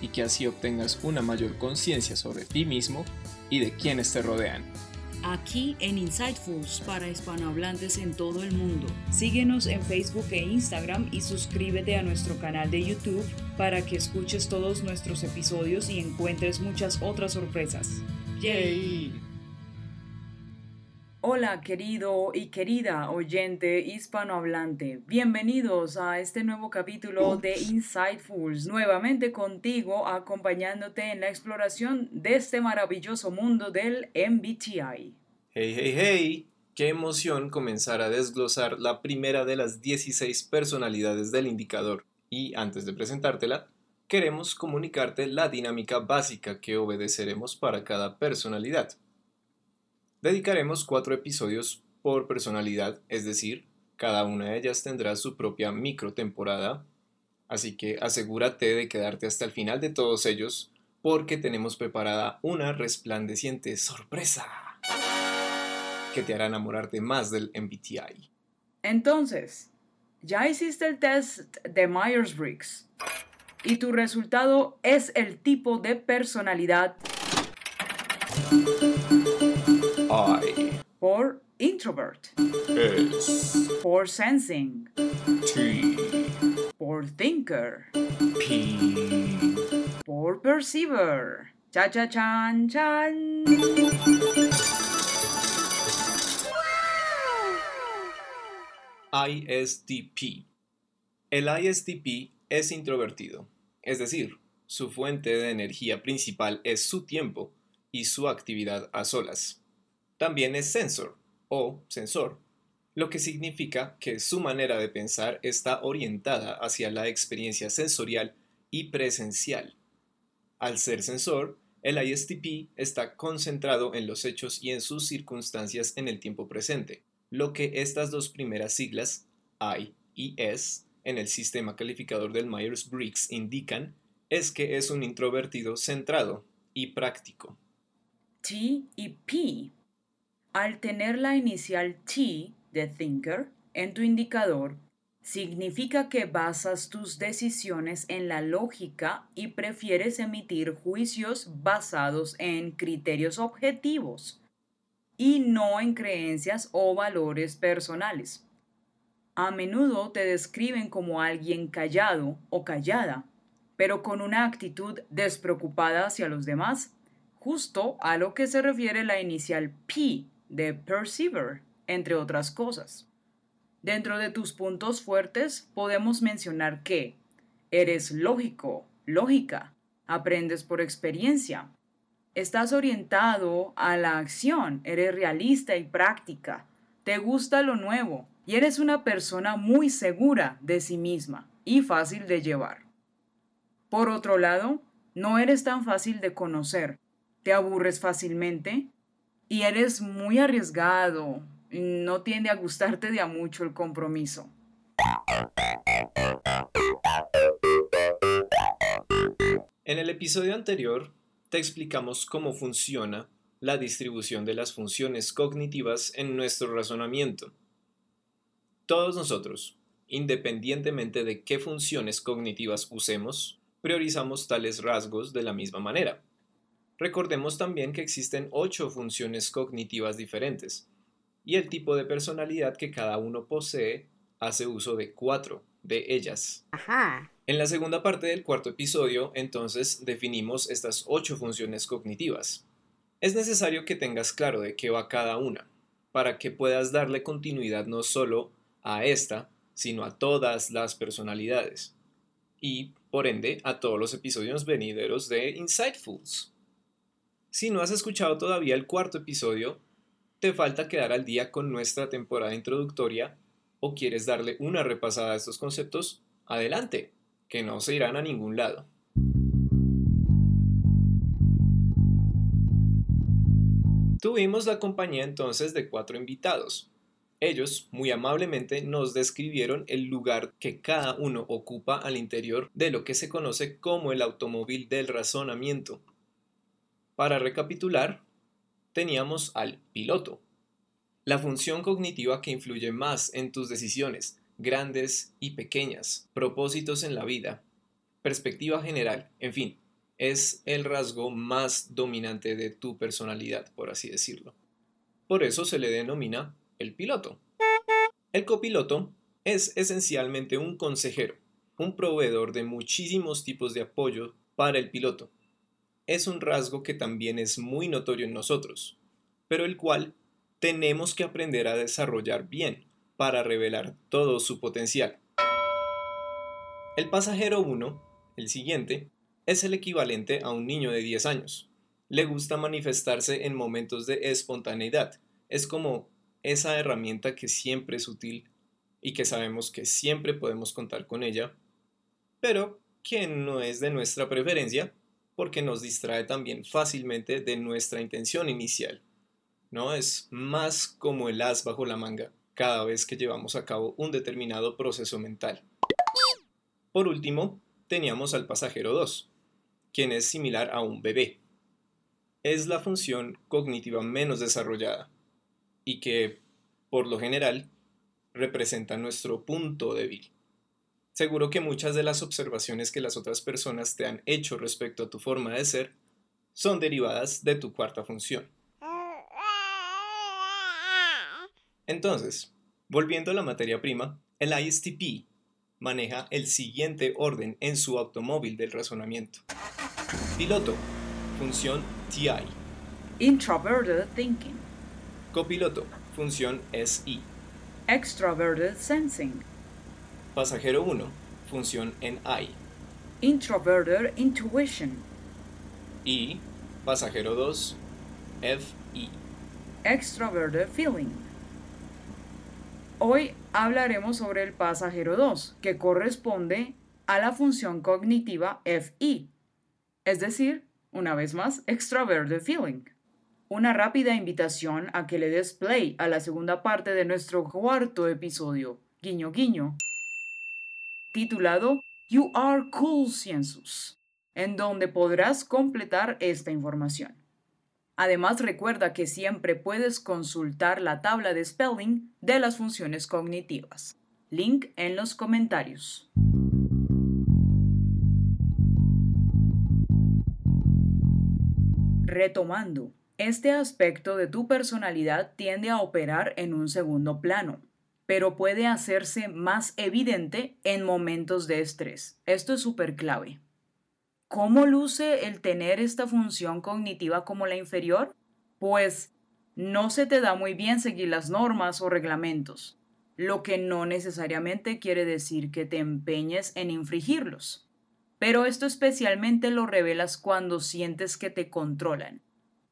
y que así obtengas una mayor conciencia sobre ti mismo y de quienes te rodean. Aquí en Insightfuls para hispanohablantes en todo el mundo. Síguenos en Facebook e Instagram y suscríbete a nuestro canal de YouTube para que escuches todos nuestros episodios y encuentres muchas otras sorpresas. ¡Yay! Hola querido y querida oyente hispanohablante, bienvenidos a este nuevo capítulo de Insightfuls, nuevamente contigo acompañándote en la exploración de este maravilloso mundo del MBTI. Hey, hey, hey, qué emoción comenzar a desglosar la primera de las 16 personalidades del indicador. Y antes de presentártela, queremos comunicarte la dinámica básica que obedeceremos para cada personalidad. Dedicaremos cuatro episodios por personalidad, es decir, cada una de ellas tendrá su propia micro temporada, así que asegúrate de quedarte hasta el final de todos ellos porque tenemos preparada una resplandeciente sorpresa que te hará enamorarte más del MBTI. Entonces, ya hiciste el test de Myers-Briggs y tu resultado es el tipo de personalidad. For introvert. S. For sensing. T. For thinker. P. For perceiver. Cha cha chan chan. ISTP. El ISTP es introvertido, es decir, su fuente de energía principal es su tiempo y su actividad a solas. También es sensor o sensor, lo que significa que su manera de pensar está orientada hacia la experiencia sensorial y presencial. Al ser sensor, el ISTP está concentrado en los hechos y en sus circunstancias en el tiempo presente, lo que estas dos primeras siglas, I y S, en el sistema calificador del Myers-Briggs indican es que es un introvertido centrado y práctico. T y P. Al tener la inicial T de thinker en tu indicador, significa que basas tus decisiones en la lógica y prefieres emitir juicios basados en criterios objetivos y no en creencias o valores personales. A menudo te describen como alguien callado o callada, pero con una actitud despreocupada hacia los demás justo a lo que se refiere la inicial P de perceiver, entre otras cosas. Dentro de tus puntos fuertes podemos mencionar que eres lógico, lógica, aprendes por experiencia, estás orientado a la acción, eres realista y práctica, te gusta lo nuevo y eres una persona muy segura de sí misma y fácil de llevar. Por otro lado, no eres tan fácil de conocer, te aburres fácilmente y eres muy arriesgado. No tiende a gustarte de a mucho el compromiso. En el episodio anterior te explicamos cómo funciona la distribución de las funciones cognitivas en nuestro razonamiento. Todos nosotros, independientemente de qué funciones cognitivas usemos, priorizamos tales rasgos de la misma manera. Recordemos también que existen ocho funciones cognitivas diferentes, y el tipo de personalidad que cada uno posee hace uso de cuatro de ellas. En la segunda parte del cuarto episodio, entonces, definimos estas ocho funciones cognitivas. Es necesario que tengas claro de qué va cada una, para que puedas darle continuidad no solo a esta, sino a todas las personalidades, y, por ende, a todos los episodios venideros de Insightfuls. Si no has escuchado todavía el cuarto episodio, te falta quedar al día con nuestra temporada introductoria o quieres darle una repasada a estos conceptos, adelante, que no se irán a ningún lado. Tuvimos la compañía entonces de cuatro invitados. Ellos muy amablemente nos describieron el lugar que cada uno ocupa al interior de lo que se conoce como el automóvil del razonamiento. Para recapitular, teníamos al piloto, la función cognitiva que influye más en tus decisiones, grandes y pequeñas, propósitos en la vida, perspectiva general, en fin, es el rasgo más dominante de tu personalidad, por así decirlo. Por eso se le denomina el piloto. El copiloto es esencialmente un consejero, un proveedor de muchísimos tipos de apoyo para el piloto. Es un rasgo que también es muy notorio en nosotros, pero el cual tenemos que aprender a desarrollar bien para revelar todo su potencial. El pasajero 1, el siguiente, es el equivalente a un niño de 10 años. Le gusta manifestarse en momentos de espontaneidad. Es como esa herramienta que siempre es útil y que sabemos que siempre podemos contar con ella, pero que no es de nuestra preferencia porque nos distrae también fácilmente de nuestra intención inicial. ¿no? Es más como el as bajo la manga cada vez que llevamos a cabo un determinado proceso mental. Por último, teníamos al pasajero 2, quien es similar a un bebé. Es la función cognitiva menos desarrollada y que, por lo general, representa nuestro punto débil. Seguro que muchas de las observaciones que las otras personas te han hecho respecto a tu forma de ser son derivadas de tu cuarta función. Entonces, volviendo a la materia prima, el ISTP maneja el siguiente orden en su automóvil del razonamiento. Piloto, función TI. Introverted thinking. Copiloto, función SI. Extroverted sensing. Pasajero 1, función NI. Introverted intuition. Y pasajero 2, FI. Extroverted feeling. Hoy hablaremos sobre el pasajero 2, que corresponde a la función cognitiva FI, es decir, una vez más, extroverted feeling. Una rápida invitación a que le des play a la segunda parte de nuestro cuarto episodio, guiño guiño, titulado You Are Cool Census, en donde podrás completar esta información. Además, recuerda que siempre puedes consultar la tabla de spelling de las funciones cognitivas. Link en los comentarios. Retomando, este aspecto de tu personalidad tiende a operar en un segundo plano, pero puede hacerse más evidente en momentos de estrés. Esto es súper clave. ¿Cómo luce el tener esta función cognitiva como la inferior? Pues no se te da muy bien seguir las normas o reglamentos, lo que no necesariamente quiere decir que te empeñes en infringirlos. Pero esto especialmente lo revelas cuando sientes que te controlan.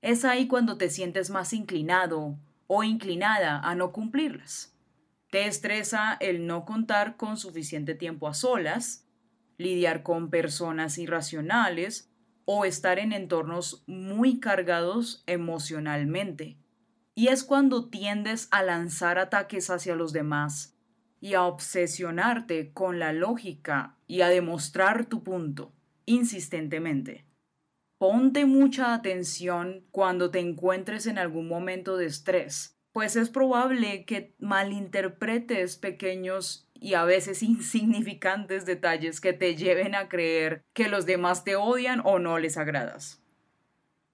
Es ahí cuando te sientes más inclinado o inclinada a no cumplirlas. Te estresa el no contar con suficiente tiempo a solas, lidiar con personas irracionales o estar en entornos muy cargados emocionalmente. Y es cuando tiendes a lanzar ataques hacia los demás y a obsesionarte con la lógica y a demostrar tu punto insistentemente. Ponte mucha atención cuando te encuentres en algún momento de estrés, pues es probable que malinterpretes pequeños y a veces insignificantes detalles que te lleven a creer que los demás te odian o no les agradas.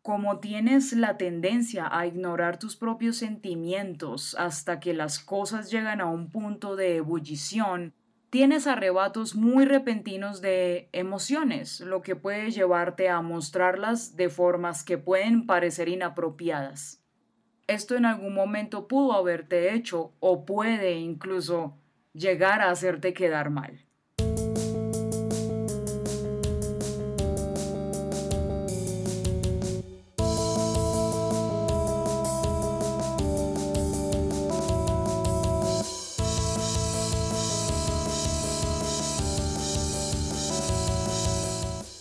Como tienes la tendencia a ignorar tus propios sentimientos hasta que las cosas llegan a un punto de ebullición, tienes arrebatos muy repentinos de emociones, lo que puede llevarte a mostrarlas de formas que pueden parecer inapropiadas. Esto en algún momento pudo haberte hecho o puede incluso llegar a hacerte quedar mal.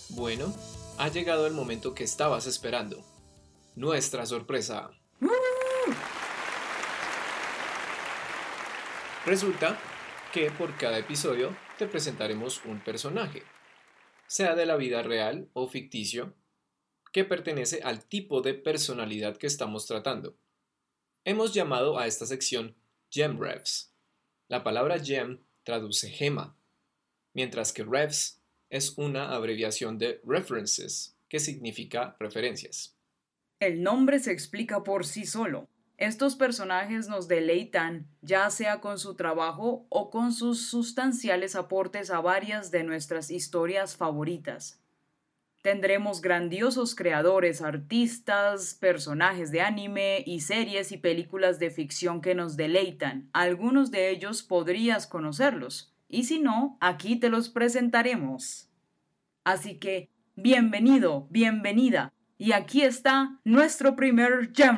Bueno, ha llegado el momento que estabas esperando. Nuestra sorpresa. Resulta que por cada episodio te presentaremos un personaje, sea de la vida real o ficticio, que pertenece al tipo de personalidad que estamos tratando. Hemos llamado a esta sección Gem Revs. La palabra gem traduce gema, mientras que Revs es una abreviación de references, que significa referencias. El nombre se explica por sí solo. Estos personajes nos deleitan, ya sea con su trabajo o con sus sustanciales aportes a varias de nuestras historias favoritas. Tendremos grandiosos creadores, artistas, personajes de anime y series y películas de ficción que nos deleitan. Algunos de ellos podrías conocerlos, y si no, aquí te los presentaremos. Así que, bienvenido, bienvenida, y aquí está nuestro primer Gem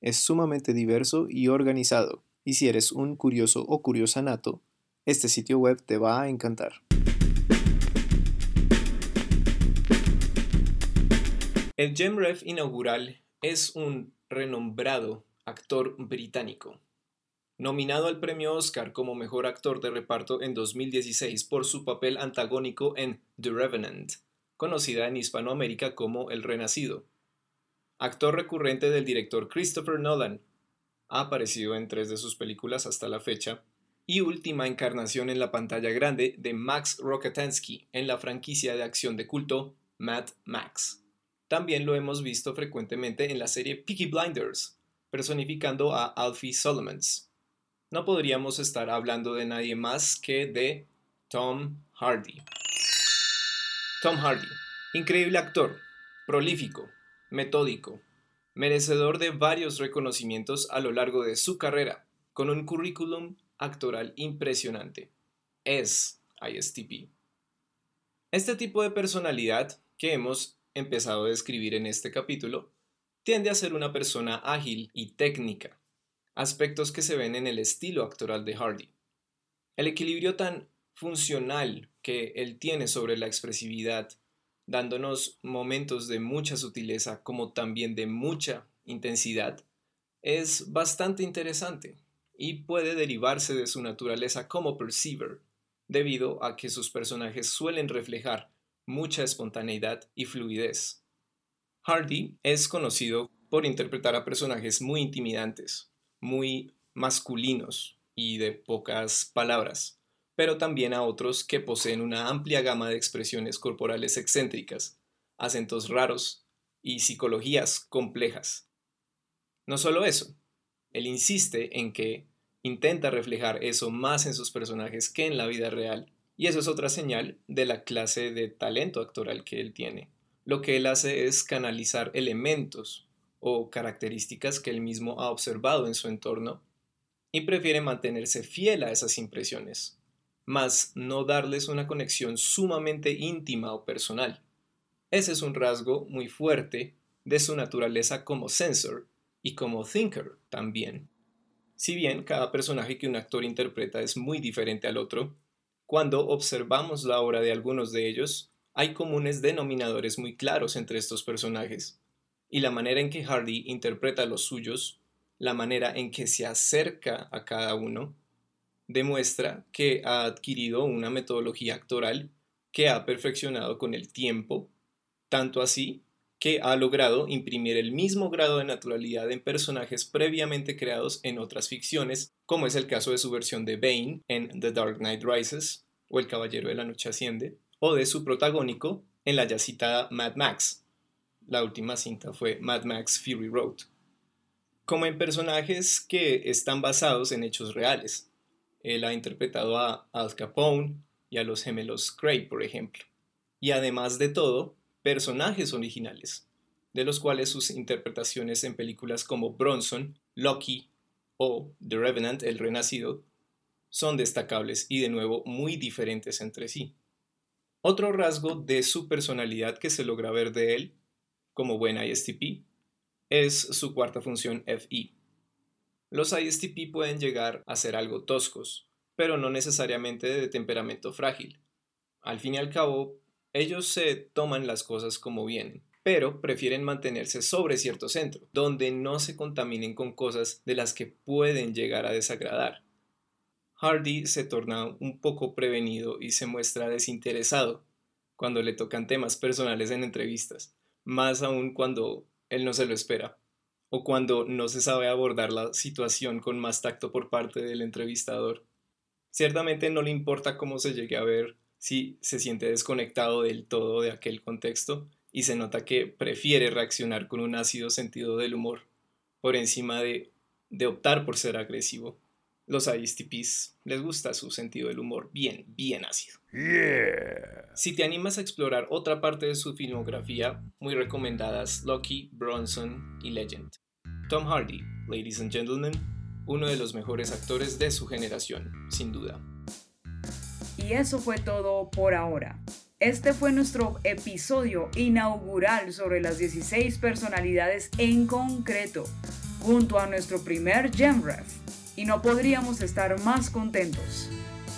es sumamente diverso y organizado, y si eres un curioso o curiosa nato, este sitio web te va a encantar. El GemRef inaugural es un renombrado actor británico, nominado al premio Oscar como mejor actor de reparto en 2016 por su papel antagónico en The Revenant, conocida en Hispanoamérica como El Renacido actor recurrente del director Christopher Nolan. Ha aparecido en tres de sus películas hasta la fecha y última encarnación en la pantalla grande de Max Rokatansky en la franquicia de acción de culto Mad Max. También lo hemos visto frecuentemente en la serie Peaky Blinders, personificando a Alfie Solomons. No podríamos estar hablando de nadie más que de Tom Hardy. Tom Hardy, increíble actor, prolífico, metódico, merecedor de varios reconocimientos a lo largo de su carrera, con un currículum actoral impresionante. Es ISTP. Este tipo de personalidad que hemos empezado a describir en este capítulo tiende a ser una persona ágil y técnica, aspectos que se ven en el estilo actoral de Hardy. El equilibrio tan funcional que él tiene sobre la expresividad dándonos momentos de mucha sutileza como también de mucha intensidad, es bastante interesante y puede derivarse de su naturaleza como perceiver, debido a que sus personajes suelen reflejar mucha espontaneidad y fluidez. Hardy es conocido por interpretar a personajes muy intimidantes, muy masculinos y de pocas palabras pero también a otros que poseen una amplia gama de expresiones corporales excéntricas, acentos raros y psicologías complejas. No solo eso, él insiste en que intenta reflejar eso más en sus personajes que en la vida real, y eso es otra señal de la clase de talento actoral que él tiene. Lo que él hace es canalizar elementos o características que él mismo ha observado en su entorno y prefiere mantenerse fiel a esas impresiones, más no darles una conexión sumamente íntima o personal. Ese es un rasgo muy fuerte de su naturaleza como sensor y como thinker también. Si bien cada personaje que un actor interpreta es muy diferente al otro, cuando observamos la obra de algunos de ellos, hay comunes denominadores muy claros entre estos personajes, y la manera en que Hardy interpreta los suyos, la manera en que se acerca a cada uno, demuestra que ha adquirido una metodología actoral que ha perfeccionado con el tiempo, tanto así que ha logrado imprimir el mismo grado de naturalidad en personajes previamente creados en otras ficciones, como es el caso de su versión de Bane en The Dark Knight Rises o El Caballero de la Noche Asciende, o de su protagónico en la ya citada Mad Max. La última cinta fue Mad Max Fury Road. Como en personajes que están basados en hechos reales, Él ha interpretado a Al Capone y a los gemelos Craig, por ejemplo. Y además de todo, personajes originales, de los cuales sus interpretaciones en películas como Bronson, Loki o The Revenant, El Renacido, son destacables y de nuevo muy diferentes entre sí. Otro rasgo de su personalidad que se logra ver de él, como buen ISTP, es su cuarta función FI. Los ISTP pueden llegar a ser algo toscos, pero no necesariamente de temperamento frágil. Al fin y al cabo, ellos se toman las cosas como vienen, pero prefieren mantenerse sobre cierto centro, donde no se contaminen con cosas de las que pueden llegar a desagradar. Hardy se torna un poco prevenido y se muestra desinteresado cuando le tocan temas personales en entrevistas, más aún cuando él no se lo espera, o cuando no se sabe abordar la situación con más tacto por parte del entrevistador. Ciertamente no le importa cómo se llegue a ver si se siente desconectado del todo de aquel contexto y se nota que prefiere reaccionar con un ácido sentido del humor por encima de, de optar por ser agresivo. Los ISTPs les gusta su sentido del humor bien, bien ácido. Si te animas a explorar otra parte de su filmografía, muy recomendadas Lucky, Bronson y Legend. Tom Hardy, ladies and gentlemen, uno de los mejores actores de su generación, sin duda. Y eso fue todo por ahora. Este fue nuestro episodio inaugural sobre las 16 personalidades en concreto, junto a nuestro primer GemRef y no podríamos estar más contentos.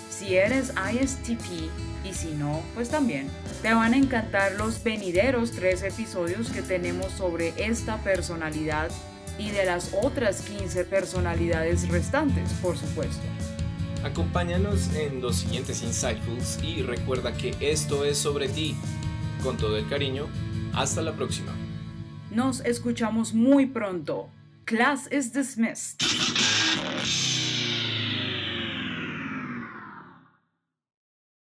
Si eres ISTP y si no, pues también, te van a encantar los venideros tres episodios que tenemos sobre esta personalidad y de las otras 15 personalidades restantes, por supuesto. Acompáñanos en los siguientes Insightfuls y recuerda que esto es sobre ti. Con todo el cariño, hasta la próxima. Nos escuchamos muy pronto. Class is dismissed. Yes!